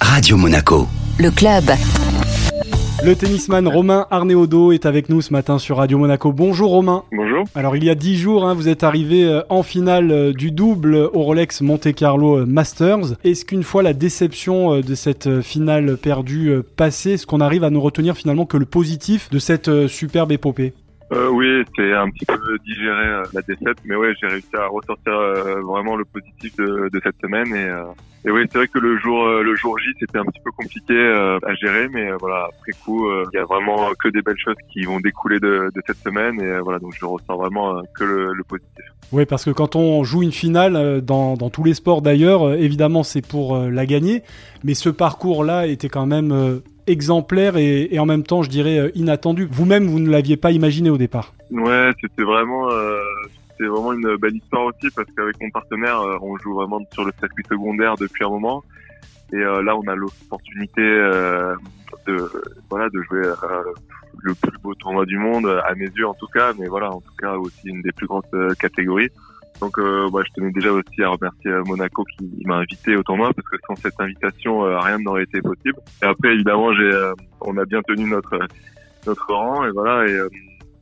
Radio Monaco. Le club. Le tennisman Romain Arneodo est avec nous ce matin sur Radio Monaco. Bonjour Romain. Bonjour. Alors il y a dix jours, hein, vous êtes arrivé euh, en finale euh, du double au Rolex Monte Carlo euh, Masters. Est-ce qu'une fois la déception de cette finale perdue passée, est-ce qu'on arrive à ne retenir finalement que le positif de cette superbe épopée? Euh, oui, c'est un petit peu digéré euh, la défaite, mais ouais, j'ai réussi à ressortir euh, vraiment le positif de, de cette semaine et, euh, et oui, c'est vrai que le jour le jour J c'était un petit peu compliqué à gérer, mais voilà après coup il y a vraiment que des belles choses qui vont découler de, de cette semaine et voilà donc je ressens vraiment que le, le, positif. Oui, parce que quand on joue une finale dans, dans tous les sports d'ailleurs, évidemment c'est pour la gagner, mais ce parcours là était quand même exemplaire et, en même temps, je dirais, euh, inattendu. Vous-même, vous ne l'aviez pas imaginé au départ. Ouais, c'était vraiment, euh, vraiment une belle histoire aussi parce qu'avec mon partenaire, euh, on joue vraiment sur le circuit secondaire depuis un moment. Et là, on a l'opportunité de, voilà, de jouer le plus beau tournoi du monde, à mes yeux en tout cas, mais voilà, en tout cas aussi une des plus grandes catégories. Donc euh, bah, je tenais déjà aussi à remercier euh, Monaco qui m'a invité au tournoi parce que sans cette invitation euh, rien n'aurait été possible. Et après évidemment j'ai on a bien tenu notre notre rang et voilà et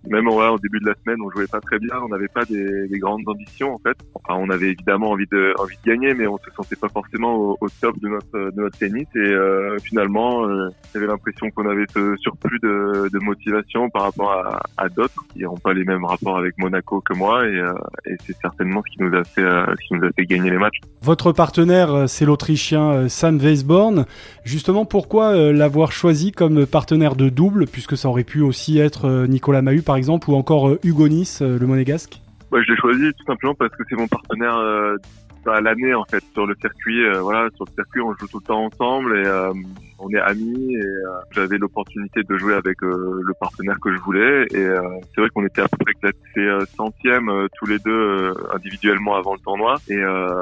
même au début de la semaine, on jouait pas très bien, on n'avait pas des, des, grandes ambitions en fait. On avait évidemment envie de de gagner, mais on se sentait pas forcément au, top de notre de notre tennis. Et euh, finalement, euh, j'avais l'impression qu'on avait ce surplus de, motivation par rapport à, d'autres qui n'ont pas les mêmes rapports avec Monaco que moi, et, euh, c'est certainement ce qui nous a fait qui nous a fait gagner les matchs. Votre partenaire, c'est l'Autrichien Sam Weisborn. Justement, pourquoi l'avoir choisi comme partenaire de double, puisque ça aurait pu aussi être Nicolas Mahut par exemple, ou encore euh, Hugo Nice, euh, le monégasque bah, Je l'ai choisi tout simplement parce que c'est mon partenaire euh, à l'année en fait sur le circuit. voilà, sur le circuit, on joue tout le temps ensemble et on est amis et j'avais l'opportunité de jouer avec le partenaire que je voulais et c'est vrai qu'on était à peu près classés centième tous les deux individuellement avant le tournoi. Et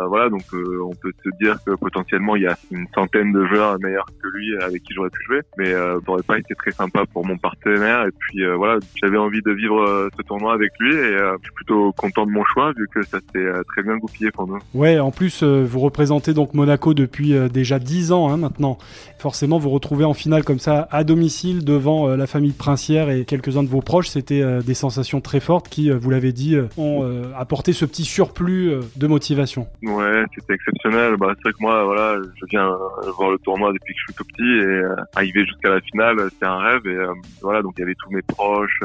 voilà donc on peut se dire que potentiellement il y a une centaine de joueurs meilleurs que lui avec qui j'aurais pu jouer. Mais ça n'aurait pas été très sympa pour mon partenaire. Et puis voilà j'avais envie de vivre ce tournoi avec lui. Et je suis plutôt content de mon choix vu que ça s'est très bien goupillé pour nous. Ouais en plus vous représentez donc Monaco depuis déjà 10 ans hein, maintenant. Forcément vous retrouver en finale comme ça à domicile devant euh, la famille princière et quelques-uns de vos proches, c'était euh, des sensations très qui, euh, vous l'avez dit, ont apporté ce petit surplus de motivation. Ouais, c'était exceptionnel. Bah, c'est vrai que moi, voilà, je viens voir le tournoi depuis que je suis tout petit et arriver jusqu'à la finale, c'était un rêve. Et voilà, donc il y avait tous mes proches,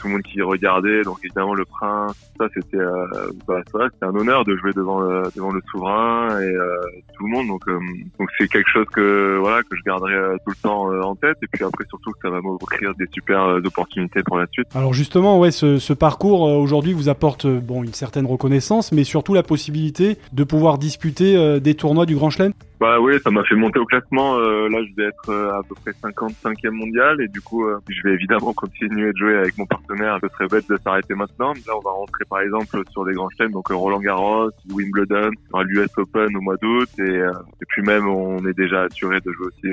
tout le monde qui regardait, donc évidemment le prince. Ça, c'était, bah, c'était un honneur de jouer devant le, devant le souverain et tout le monde. Donc, donc c'est quelque chose que voilà que je garde euh, tout le temps euh, en tête. Et puis après, surtout, que ça va m'offrir des super euh, opportunités pour la suite. Alors justement, ouais, ce, ce parcours aujourd'hui vous apporte bon une certaine reconnaissance, mais surtout la possibilité de pouvoir disputer des tournois du Grand Chelem. Bah oui, ça m'a fait monter au classement. là, je vais être à peu près 55e mondial et du coup, je vais évidemment continuer de jouer avec mon partenaire. Ce serait bête de s'arrêter maintenant. Là, on va rentrer par exemple sur des grands chelems, donc Roland Garros, Wimbledon, l'US Open au mois d'août et, et puis même on est déjà assuré de jouer aussi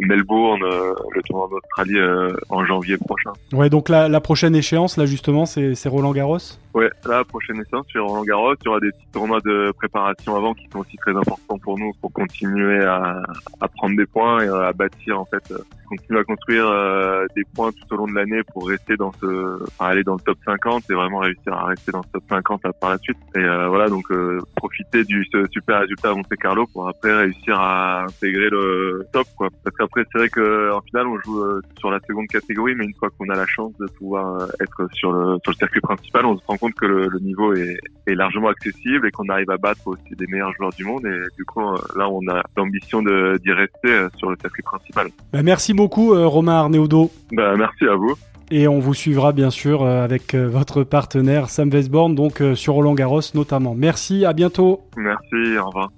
Melbourne, euh, le tournoi d'Australie euh, en janvier prochain. Ouais, donc la prochaine échéance, là justement, c'est Roland Garros? Ouais, la prochaine échéance, c'est Roland Garros. Il y aura des petits tournois de préparation avant qui sont aussi très importants pour nous pour continuer à, à prendre des points et à bâtir en fait, euh, continuer à construire des points tout au long de l'année pour rester dans ce, aller dans le top 50 et vraiment réussir à rester dans ce top 50 par la suite. Et voilà, donc profiter du super résultat à Monte Carlo pour après réussir à intégrer le top quoi. Parce qu'après, c'est vrai qu'en finale, on joue euh, sur la seconde catégorie, mais une fois qu'on a la chance de pouvoir euh, être sur le, sur le circuit principal, on se rend compte que le, le niveau est, est, largement accessible et qu'on arrive à battre aussi des meilleurs joueurs du monde. Et du coup, euh, là, on a l'ambition d'y rester sur le circuit principal. Bah, merci beaucoup, Romain Arneaudo. Bah, merci à vous. Et on vous suivra bien sûr avec votre partenaire Sam Westborn, donc sur Roland Garros notamment. Merci, à bientôt. Merci, au revoir.